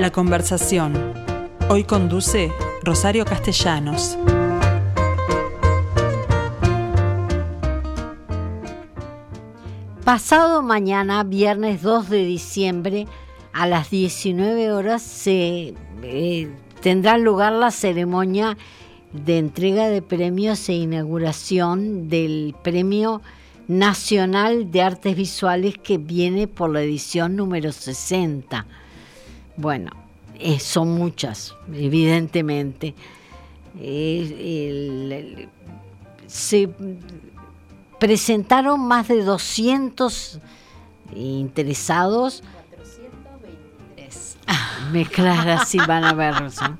La conversación. Hoy conduce Rosario Castellanos. Pasado mañana, viernes 2 de diciembre, a las 19 horas, se eh, tendrá lugar la ceremonia de entrega de premios e inauguración del Premio Nacional de Artes Visuales que viene por la edición número 60. Bueno, eh, son muchas, evidentemente. Eh, se presentaron más de 200 interesados. 423. Me clara Silvana Berroson.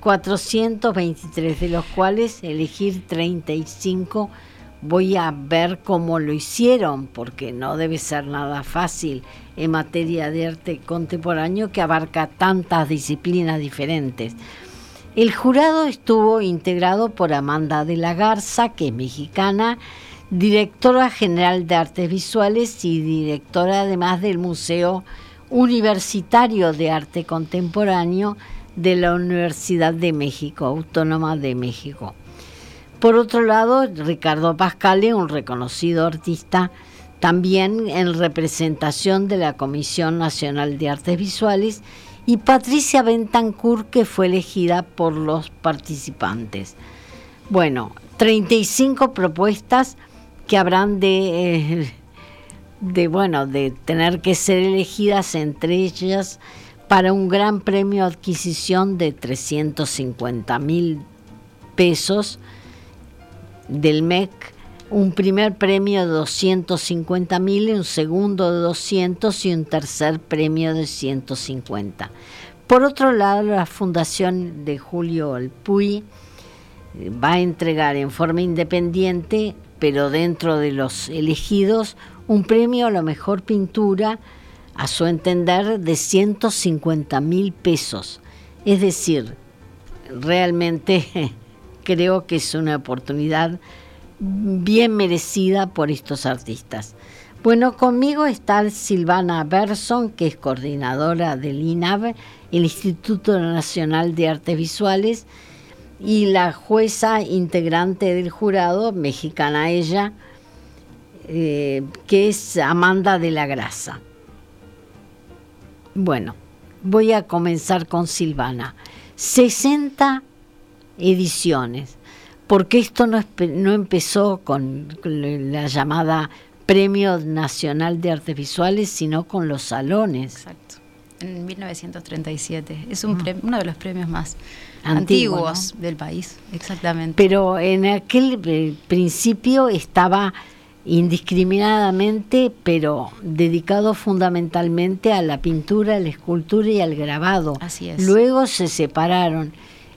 423, de los cuales elegir 35 voy a ver cómo lo hicieron, porque no debe ser nada fácil en materia de arte contemporáneo que abarca tantas disciplinas diferentes. El jurado estuvo integrado por Amanda de la Garza, que es mexicana, directora general de artes visuales y directora además del Museo Universitario de Arte Contemporáneo de la Universidad de México, Autónoma de México. Por otro lado, Ricardo Pascale, un reconocido artista, también en representación de la Comisión Nacional de Artes Visuales, y Patricia Bentancur, que fue elegida por los participantes. Bueno, 35 propuestas que habrán de, eh, de, bueno, de tener que ser elegidas entre ellas para un gran premio adquisición de 350 mil pesos del MEC, un primer premio de 250 mil, un segundo de 200 y un tercer premio de 150. Por otro lado, la Fundación de Julio Alpuy eh, va a entregar en forma independiente, pero dentro de los elegidos, un premio a la mejor pintura, a su entender, de 150 mil pesos. Es decir, realmente creo que es una oportunidad bien merecida por estos artistas. Bueno, conmigo está Silvana Berson, que es coordinadora del INAV, el Instituto Nacional de Artes Visuales, y la jueza integrante del jurado, mexicana ella, eh, que es Amanda de la Grasa. Bueno, voy a comenzar con Silvana. 60 ediciones, porque esto no, no empezó con la llamada Premio Nacional de Artes Visuales, sino con los salones. Exacto, en 1937. Es un ah. uno de los premios más antiguos del país, exactamente. Pero en aquel eh, principio estaba indiscriminadamente, pero dedicado fundamentalmente a la pintura, a la escultura y al grabado. Así es. Luego se separaron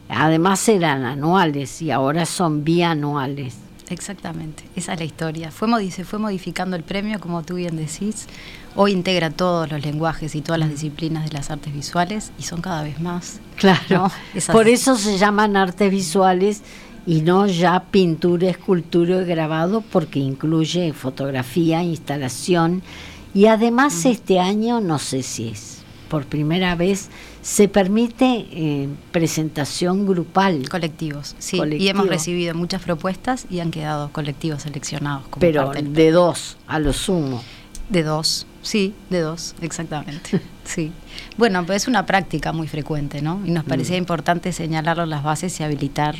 Además eran anuales y ahora son bianuales. Exactamente, esa es la historia. Fue, se fue modificando el premio, como tú bien decís. Hoy integra todos los lenguajes y todas las disciplinas de las artes visuales y son cada vez más. Claro, por eso se llaman artes visuales y no ya pintura, escultura y grabado, porque incluye fotografía, instalación y además este año, no sé si es por primera vez, se permite eh, presentación grupal. Colectivos, sí. Y hemos recibido muchas propuestas y han quedado colectivos seleccionados. Como Pero de dos, a lo sumo. De dos, sí, de dos, exactamente. sí. Bueno, pues es una práctica muy frecuente, ¿no? Y nos mm. parecía importante señalarlo las bases y habilitar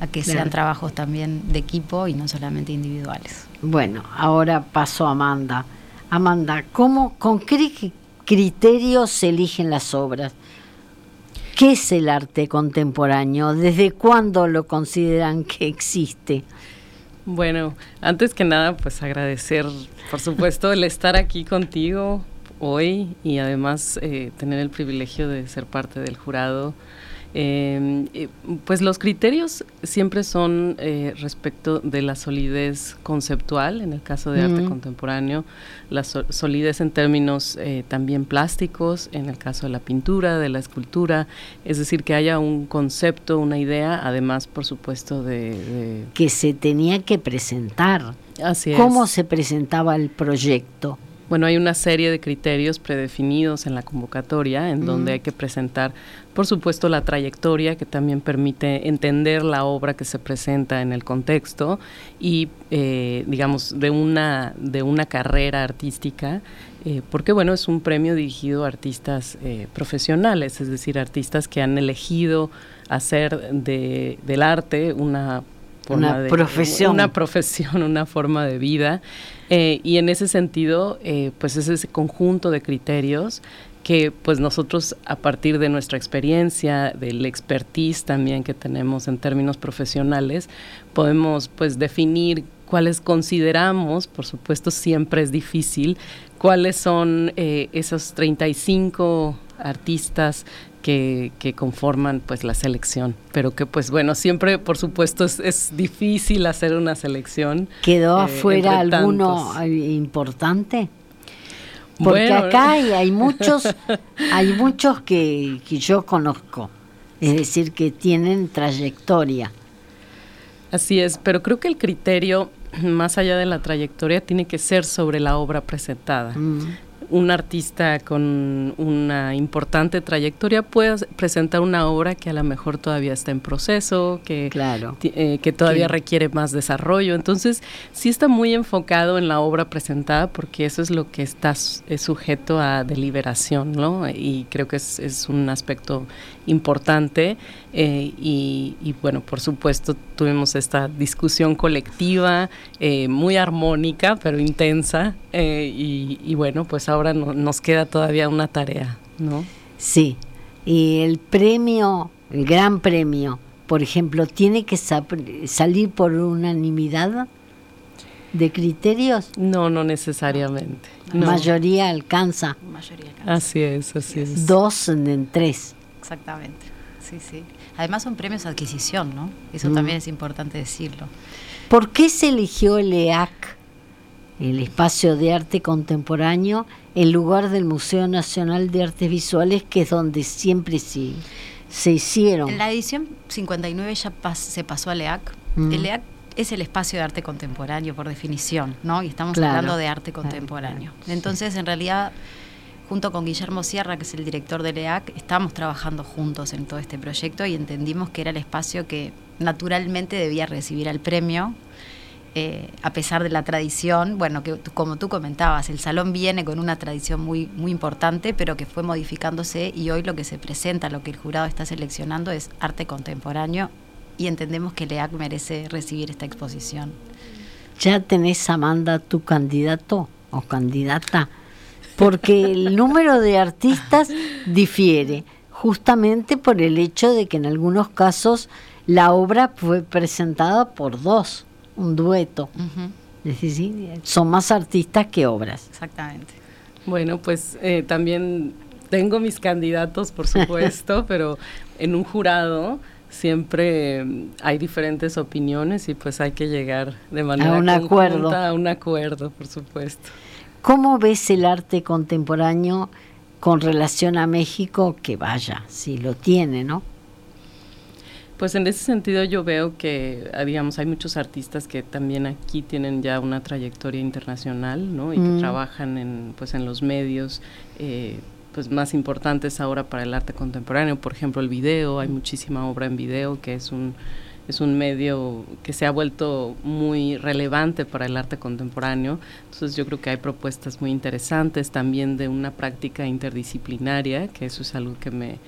a que sean trabajos también de equipo y no solamente individuales. Bueno, ahora paso a Amanda. Amanda, ¿cómo, ¿con qué criterios se eligen las obras? ¿Qué es el arte contemporáneo? ¿Desde cuándo lo consideran que existe? Bueno, antes que nada, pues agradecer, por supuesto, el estar aquí contigo hoy y además eh, tener el privilegio de ser parte del jurado eh, pues los criterios siempre son eh, respecto de la solidez conceptual, en el caso de arte contemporáneo, la solidez en términos eh, también plásticos, en el caso de la pintura, de la escultura, es decir, que haya un concepto, una idea, además, por supuesto, Que se tenía que presentar. Así ¿Cómo se presentaba el proyecto? Bueno, hay una serie de criterios predefinidos en la convocatoria en donde hay que presentar, por supuesto, la trayectoria que también permite entender la obra que se presenta en el contexto y, eh, digamos, de una, de una carrera artística, eh, porque, bueno, es un premio dirigido a artistas eh, profesionales, es decir, artistas que han elegido hacer de, del arte una una profesión. Una profesión, una forma de vida. Eh, y en ese sentido, eh, pues es ese conjunto de criterios que pues nosotros a partir de nuestra experiencia, del expertise también que tenemos en términos profesionales, podemos pues definir cuáles consideramos, por supuesto siempre es difícil, cuáles son eh, esos 35 artistas que, conforman pues la selección, pero que pues bueno, siempre por supuesto es, difícil hacer una selección. ¿Quedó eh, afuera alguno importante? Porque acá hay, muchos, hay muchos que, que yo conozco, es decir, que tienen trayectoria. Así es, pero creo que el criterio, más allá de la trayectoria, tiene que ser sobre la obra presentada. Mm un artista con una importante trayectoria puede presentar una obra que a lo mejor todavía está en proceso, que, eh, que todavía requiere más desarrollo. Entonces, sí está muy enfocado en la obra presentada porque eso es lo que está es sujeto a deliberación, ¿no? Y creo que es, es un aspecto importante. Eh, y, bueno, por supuesto, tuvimos esta discusión colectiva, eh, muy armónica, pero intensa. y, bueno, pues ahora ahora nos queda todavía una tarea, ¿no? Sí, y el premio, el gran premio, por ejemplo, tiene que salir por unanimidad de criterios. No, no necesariamente. Mayoría alcanza. Mayoría alcanza. Así es, así es. Dos en tres. Exactamente. Sí, sí. Además son premios de adquisición, ¿no? Eso mm. también es importante decirlo. ¿Por qué se eligió el EAC, el Espacio de Arte Contemporáneo, el lugar del Museo Nacional de Artes Visuales, que es donde siempre se, se hicieron. En la edición 59 ya se pasó al EAC. Mm. El EAC es el espacio de arte contemporáneo por definición, ¿no? Y estamos hablando de arte contemporáneo. Entonces, en realidad, junto con Guillermo Sierra, que es el director del EAC, estamos trabajando juntos en todo este proyecto y entendimos que era el espacio que naturalmente debía recibir el premio eh, a pesar de la tradición, bueno, que como tú comentabas, el salón viene con una tradición muy, muy importante, pero que fue modificándose y hoy lo que se presenta, lo que el jurado está seleccionando es arte contemporáneo y entendemos que LEAC merece recibir esta exposición. ¿Ya tenés, Amanda, tu candidato o candidata? Porque el número de artistas difiere, justamente por el hecho de que en algunos casos la obra fue presentada por dos un dueto. son más artistas que obras. Exactamente. Bueno, pues eh, también tengo mis candidatos, por supuesto, pero en un jurado siempre mm, hay diferentes opiniones y pues hay que llegar de manera a un acuerdo. A un acuerdo, por supuesto. ¿Cómo ves el arte contemporáneo con relación a México? Que vaya, si lo tiene, ¿no? Pues en ese sentido yo veo que, digamos, hay muchos artistas que también aquí tienen ya una trayectoria internacional, ¿no? Y que mm. trabajan en, pues, en los medios, eh, pues más importantes ahora para el arte contemporáneo. Por ejemplo, el video, hay muchísima obra en video que es un es un medio que se ha vuelto muy relevante para el arte contemporáneo. Entonces yo creo que hay propuestas muy interesantes también de una práctica interdisciplinaria, que eso es algo que me,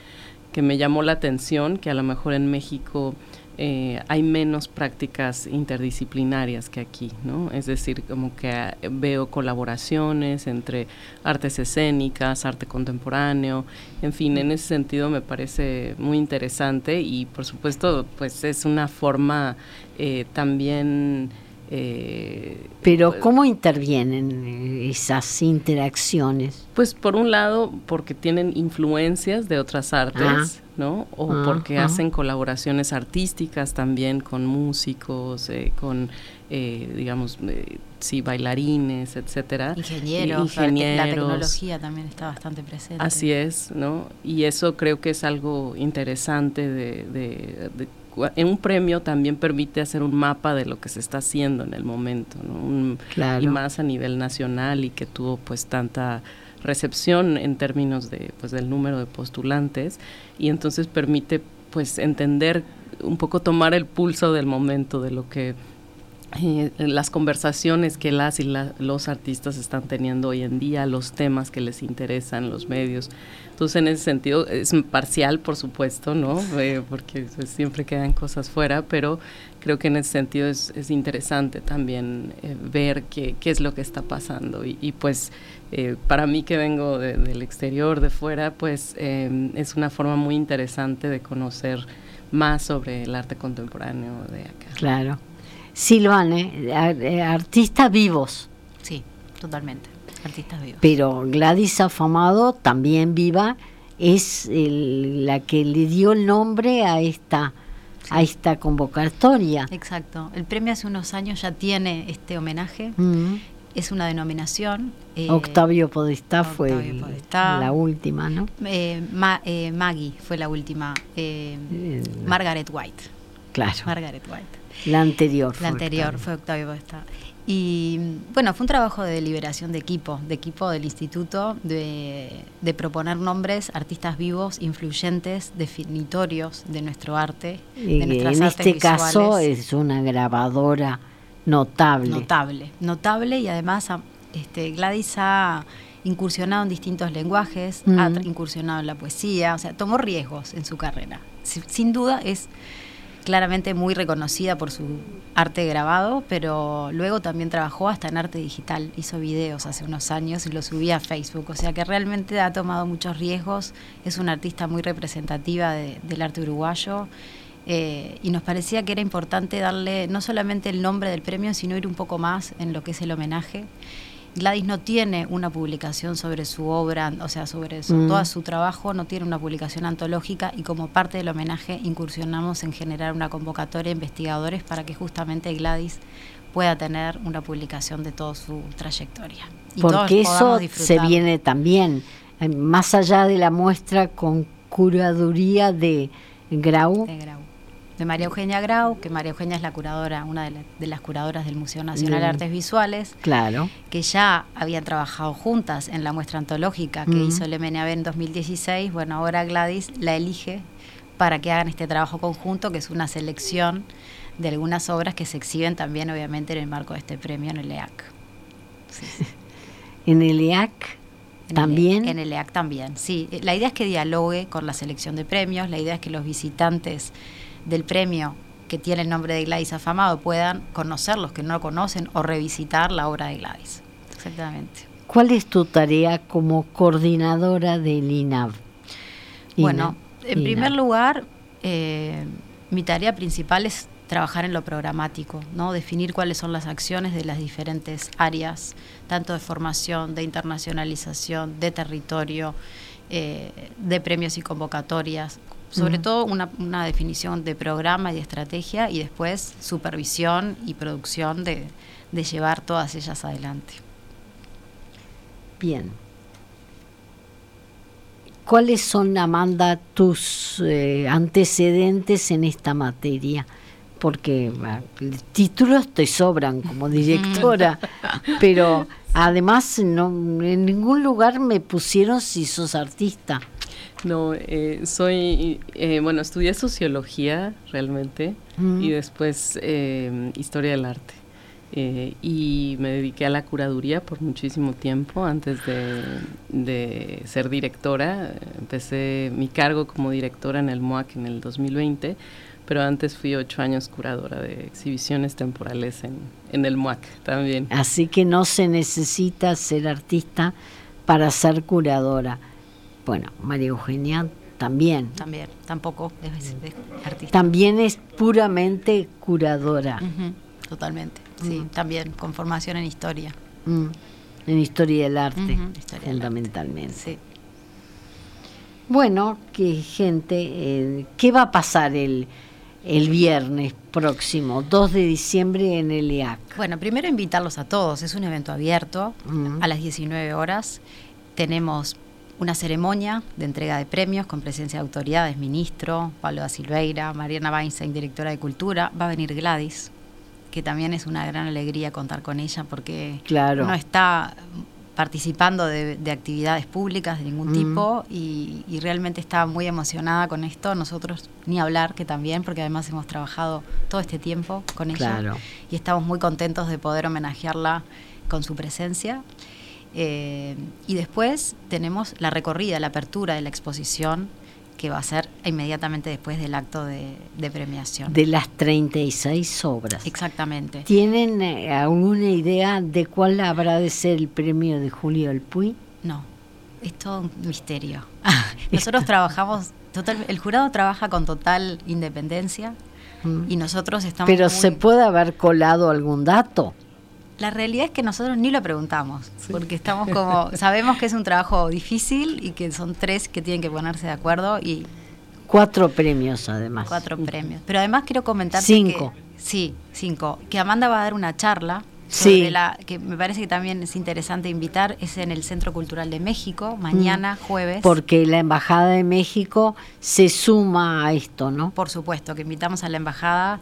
que me llamó la atención, que a lo mejor en México eh, hay menos prácticas interdisciplinarias que aquí, ¿no? Es decir, como que ah, veo colaboraciones entre artes escénicas, arte contemporáneo, en fin, en ese sentido me parece muy interesante y por supuesto, pues es una forma eh, también eh, Pero pues, ¿cómo intervienen esas interacciones? Pues por un lado porque tienen influencias de otras artes, ah. ¿No? O ah, porque ah. hacen colaboraciones artísticas también con músicos, eh, con, eh, digamos, sí, bailarines, etcétera. Ingenieros, la tecnología también está bastante presente. Así es, ¿no? Y eso creo que es algo interesante de en un premio también permite hacer un mapa de lo que se está haciendo en el momento, ¿no? y más a nivel nacional y que tuvo pues tanta recepción en términos de pues del número de postulantes y entonces permite pues entender un poco tomar el pulso del momento de lo que eh, las conversaciones que las y los artistas están teniendo hoy en día, los temas que les interesan, los medios. Entonces, en ese sentido, es parcial, por supuesto, ¿no? Eh, porque pues, siempre quedan cosas fuera, pero creo que en ese sentido es, es interesante también eh, ver qué, qué, es lo que está pasando. Y, pues, para mí que vengo del exterior, de fuera, pues es una forma muy interesante de conocer más sobre el arte contemporáneo de acá. Claro. Silvane, eh, artistas vivos. Sí, totalmente, artistas vivos. Pero Gladys Afamado, también viva, es la que le dio el nombre a esta, a esta convocatoria. Exacto. El premio hace unos años ya tiene este homenaje. Mm. Es una denominación. Eh, Octavio Podestá fue la última, ¿no? Eh, Maggie fue la última. Margaret White. Claro. Margaret White. La anterior. La anterior fue Octavio Podestá. Y bueno, fue un trabajo de deliberación de equipo, de equipo del instituto, de, proponer nombres, artistas vivos, influyentes, definitorios de nuestro arte. de nuestras en este caso es una grabadora notable. Notable, notable y además este, Gladys ha incursionado en distintos lenguajes, ha incursionado en la poesía, o sea, tomó riesgos en su carrera. Sin duda es claramente muy reconocida por su arte grabado, pero luego también trabajó hasta en arte digital, hizo videos hace unos años y lo subía a Facebook, o sea que realmente ha tomado muchos riesgos, es una artista muy representativa del arte uruguayo. Eh, y nos parecía que era importante darle no solamente el nombre del premio, sino ir un poco más en lo que es el homenaje. Gladys no tiene una publicación sobre su obra, o sea, sobre mm. todo su trabajo, no tiene una publicación antológica y como parte del homenaje incursionamos en generar una convocatoria de investigadores para que justamente Gladys pueda tener una publicación de toda su trayectoria. Porque eso se viene también, eh, más allá de la muestra con curaduría de Grau. De Grau de María Eugenia Grau, que María Eugenia es la curadora, una de, las curadoras del Museo Nacional de Artes Visuales, claro. que ya habían trabajado juntas en la muestra antológica que hizo el MNAB en 2016. Bueno, ahora Gladys la elige para que hagan este trabajo conjunto, que es una selección de algunas obras que se exhiben también, obviamente, en el marco de este premio en el EAC. ¿En el EAC? ¿También? en el EAC también, sí. La idea es que dialogue con la selección de premios, la idea es que los visitantes del premio que tiene el nombre de Gladys Afamado puedan conocer los que no lo conocen o revisitar la obra de Gladys. Exactamente. ¿Cuál es tu tarea como coordinadora del INAV? Bueno, en primer lugar, eh, mi tarea principal es trabajar en lo programático, ¿no? definir cuáles son las acciones de las diferentes áreas, tanto de formación, de internacionalización, de territorio, eh, de premios y convocatorias, sobre todo una, una, definición de programa y de estrategia y después supervisión y producción de, llevar todas ellas adelante. Bien. ¿Cuáles son, Amanda, tus eh, antecedentes en esta materia? Porque títulos te sobran como directora, pero además no, en ningún lugar me pusieron si sos artista. No, eh, soy, eh, bueno, estudié sociología realmente mm. y después eh, historia del arte. y me dediqué a la curaduría por muchísimo tiempo antes de, ser directora. Empecé mi cargo como directora en el MOAC en el 2020, pero antes fui ocho años curadora de exhibiciones temporales en, en el MOAC también. Así que no se necesita ser artista para ser curadora bueno, María Eugenia también. También, tampoco es, artista. También es puramente curadora. totalmente, sí, también con formación en historia. Mm, en historia del arte, fundamentalmente. Sí. Bueno, que gente, eh, ¿qué va a pasar el, el viernes próximo, 2 de diciembre en el EAC? Bueno, primero invitarlos a todos, es un evento abierto a las 19 horas. Tenemos una ceremonia de entrega de premios con presencia de autoridades, ministro, Pablo da Silveira, Mariana Weinstein, directora de Cultura, va a venir Gladys, que también es una gran alegría contar con ella porque claro. no está participando de, actividades públicas de ningún tipo y, realmente está muy emocionada con esto. Nosotros ni hablar que también, porque además hemos trabajado todo este tiempo con ella y estamos muy contentos de poder homenajearla con su presencia. Eh, y después tenemos la recorrida, la apertura de la exposición que va a ser inmediatamente después del acto de, premiación. De las 36 obras. Exactamente. ¿Tienen eh, alguna idea de cuál habrá de ser el premio de Julio del Puy? No, es todo un misterio. nosotros trabajamos, total, el jurado trabaja con total independencia mm. y nosotros estamos... Pero ¿se puede haber colado algún dato? La realidad es que nosotros ni lo preguntamos, porque estamos como, sabemos que es un trabajo difícil y que son tres que tienen que ponerse de acuerdo y... Cuatro premios además. Cuatro premios. Pero además quiero comentar cinco. sí, cinco. Que Amanda va a dar una charla sí. la que me parece que también es interesante invitar, es en el Centro Cultural de México, mañana, mm. jueves. Porque la Embajada de México se suma a esto, ¿no? Por supuesto, que invitamos a la Embajada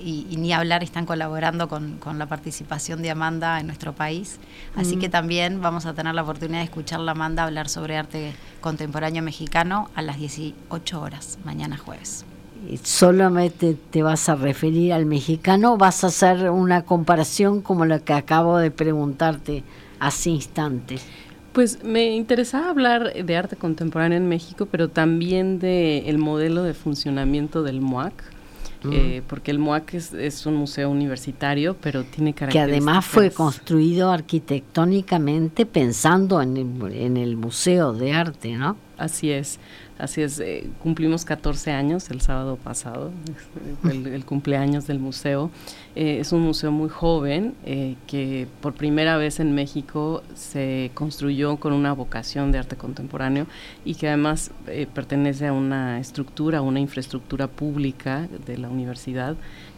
y, ni hablar están colaborando con, la participación de Amanda en nuestro país. Así que también vamos a tener la oportunidad de escuchar a Amanda hablar sobre arte contemporáneo mexicano a las 18 horas, mañana jueves. ¿Solamente te vas a referir al mexicano vas a hacer una comparación como la que acabo de preguntarte hace instantes? Pues me interesaba hablar de arte contemporáneo en México, pero también de el modelo de funcionamiento del MOAC, eh, porque el MOAC es, un museo universitario, pero tiene características... Que además fue construido arquitectónicamente pensando en el, en el museo de arte, ¿no? Así es. Así es, eh, cumplimos 14 años el sábado pasado, el, cumpleaños del museo. Eh, es un museo muy joven eh, que por primera vez en México se construyó con una vocación de arte contemporáneo y que además pertenece a una estructura, una infraestructura pública de la universidad.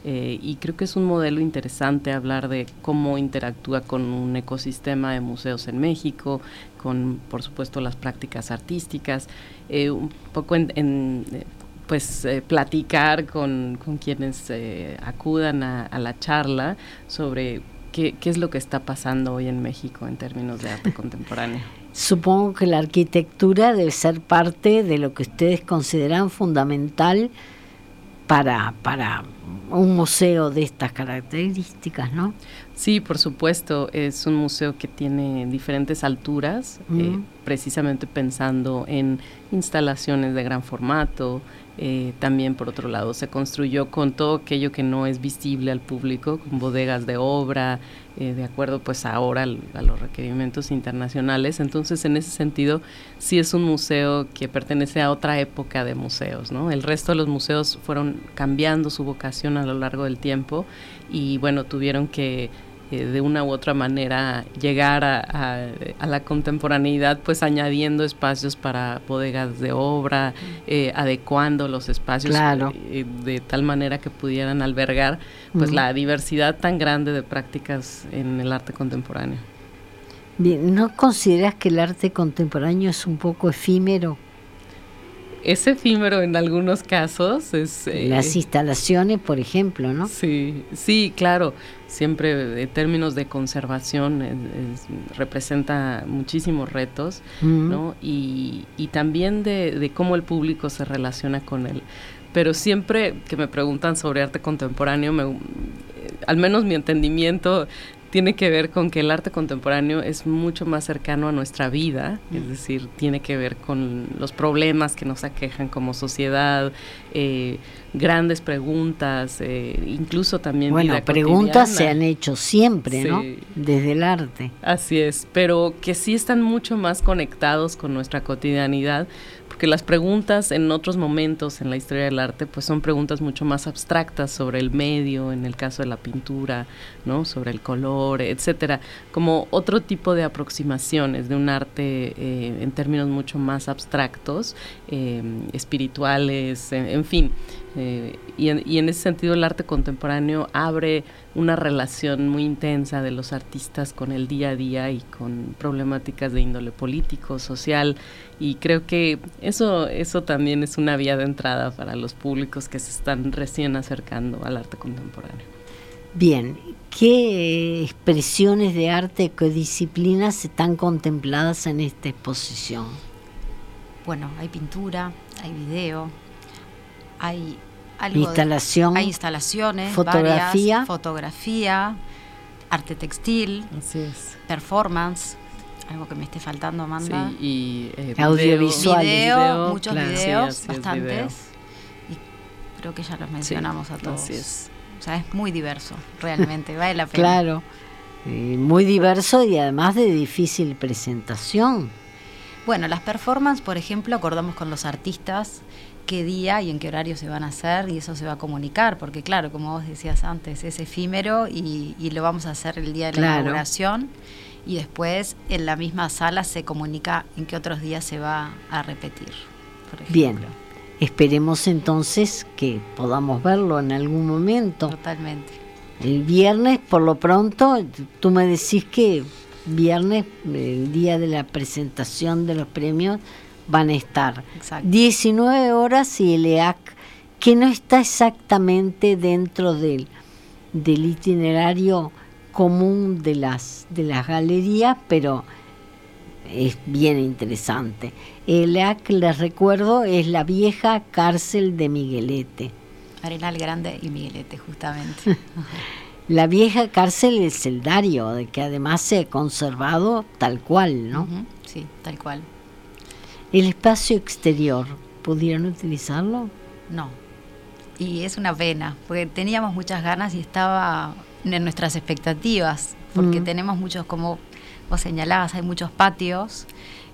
Y creo que es un modelo interesante hablar de cómo interactúa con un ecosistema de museos en México, con por supuesto las prácticas artísticas. Eh, un poco en, eh, pues eh, platicar con, quienes acudan a, la charla sobre qué, qué es lo que está pasando hoy en México en términos de arte contemporáneo. Supongo que la arquitectura debe ser parte de lo que ustedes consideran fundamental para, para un museo de estas características, ¿no? Sí, por supuesto, es un museo que tiene diferentes alturas, eh, precisamente pensando en instalaciones de gran formato, eh, también, por otro lado, se construyó con todo aquello que no es visible al público, con bodegas de obra, eh, de acuerdo pues ahora a los requerimientos internacionales. Entonces, en ese sentido, sí es un museo que pertenece a otra época de museos, ¿no? El resto de los museos fueron cambiando su vocación a lo largo del tiempo y, bueno, tuvieron que eh, de una u otra manera llegar a, la contemporaneidad, pues añadiendo espacios para bodegas de obra, eh, adecuando los espacios eh, de tal manera que pudieran albergar pues la diversidad tan grande de prácticas en el arte contemporáneo. Bien, ¿no consideras que el arte contemporáneo es un poco efímero? Es efímero en algunos casos. Es, Las instalaciones, por ejemplo, ¿no? Sí, sí, claro siempre en términos de conservación representa muchísimos retos, ¿no? Y, y también de, de, cómo el público se relaciona con él. Pero siempre que me preguntan sobre arte contemporáneo, me, eh, al menos mi entendimiento tiene que ver con que el arte contemporáneo es mucho más cercano a nuestra vida, es mm. decir, tiene que ver con los problemas que nos aquejan como sociedad, eh, grandes preguntas, eh, incluso también... Bueno, preguntas se han hecho siempre, ¿no? Desde el arte. Así es, pero que sí están mucho más conectados con nuestra cotidianidad porque las preguntas en otros momentos en la historia del arte pues son preguntas mucho más abstractas sobre el medio, en el caso de la pintura, ¿no? sobre el color, etcétera, como otro tipo de aproximaciones de un arte eh, en términos mucho más abstractos, eh, espirituales, en, fin. Eh, y, en, ese sentido el arte contemporáneo abre una relación muy intensa de los artistas con el día a día y con problemáticas de índole político, social, y creo que eso, eso también es una vía de entrada para los públicos que se están recién acercando al arte contemporáneo. Bien, ¿qué expresiones de arte, qué disciplinas están contempladas en esta exposición? Bueno, hay pintura, hay video, hay instalación, hay instalaciones, fotografía, fotografía, arte textil, performance, algo que me esté faltando, Amanda. y eh, audiovisual, muchos videos, bastantes. Y creo que ya los mencionamos a todos. O sea, es muy diverso, realmente, vale la pena. Claro, muy diverso y además de difícil presentación. Bueno, las performances, por ejemplo, acordamos con los artistas qué día y en qué horario se van a hacer y eso se va a comunicar, porque claro, como vos decías antes, es efímero y, lo vamos a hacer el día de la inauguración y después en la misma sala se comunica en qué otros días se va a repetir. Bien, esperemos entonces que podamos verlo en algún momento. Totalmente. El viernes, por lo pronto, tú me decís que viernes, el día de la presentación de los premios, van a estar. 19 horas y el EAC, que no está exactamente dentro del, del itinerario común de las, de las galerías, pero es bien interesante. El EAC, les recuerdo, es la vieja cárcel de Miguelete. Arenal Grande y Miguelete, justamente. la vieja cárcel es Celdario, de que además se ha conservado tal cual, ¿no? Sí, tal cual. ¿El espacio exterior pudieron utilizarlo? No. Y es una pena, porque teníamos muchas ganas y estaba en nuestras expectativas, porque mm. tenemos muchos, como vos señalabas, hay muchos patios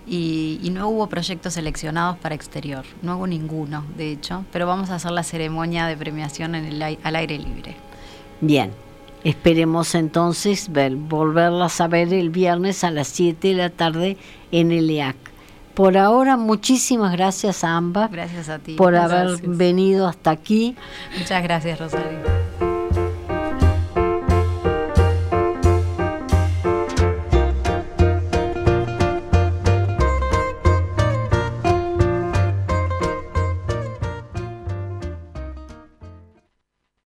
y, no hubo proyectos seleccionados para exterior, no hubo ninguno, de hecho, pero vamos a hacer la ceremonia de premiación en el, al aire libre. Bien, esperemos entonces ver, volverlas a ver el viernes a las 7 de la tarde en el EAC. Por ahora, muchísimas gracias a ambas. Gracias a ti. Por haber venido hasta aquí. Muchas gracias, Rosario.